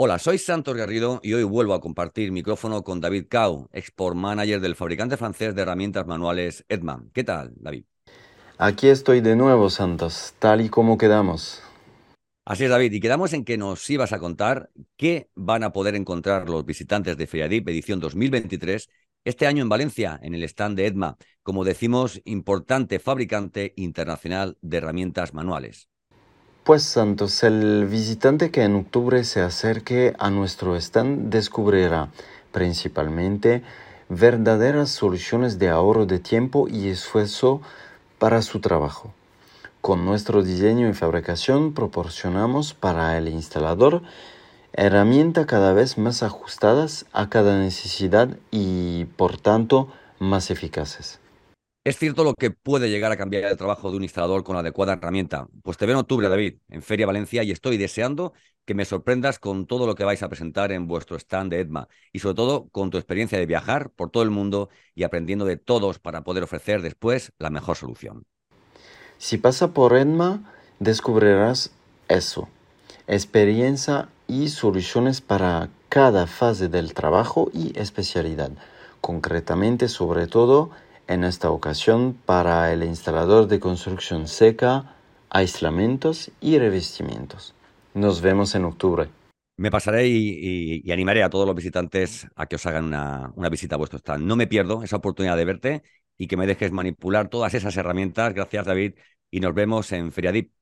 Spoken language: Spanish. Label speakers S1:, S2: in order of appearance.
S1: Hola, soy Santos Garrido y hoy vuelvo a compartir micrófono con David Cau, export manager del fabricante francés de herramientas manuales Edman. ¿Qué tal, David?
S2: Aquí estoy de nuevo, Santos, tal y como quedamos.
S1: Así es, David, y quedamos en que nos ibas a contar qué van a poder encontrar los visitantes de Feriadip edición 2023 este año en Valencia, en el stand de Edma, como decimos, importante fabricante internacional de herramientas manuales.
S2: Pues Santos, el visitante que en octubre se acerque a nuestro stand descubrirá principalmente verdaderas soluciones de ahorro de tiempo y esfuerzo para su trabajo. Con nuestro diseño y fabricación proporcionamos para el instalador herramientas cada vez más ajustadas a cada necesidad y por tanto más eficaces.
S1: Es cierto lo que puede llegar a cambiar el trabajo de un instalador con la adecuada herramienta. Pues te veo en octubre, David, en Feria Valencia, y estoy deseando que me sorprendas con todo lo que vais a presentar en vuestro stand de EDMA y sobre todo con tu experiencia de viajar por todo el mundo y aprendiendo de todos para poder ofrecer después la mejor solución.
S2: Si pasa por EDMA, descubrirás eso, experiencia y soluciones para cada fase del trabajo y especialidad, concretamente sobre todo en esta ocasión para el instalador de construcción seca, aislamientos y revestimientos. Nos vemos en octubre.
S1: Me pasaré y, animaré a todos los visitantes a que os hagan una, una, visita a vuestro stand. No me pierdo esa oportunidad de verte y que me dejes manipular todas esas herramientas. Gracias, David. Y nos vemos en Feriadip.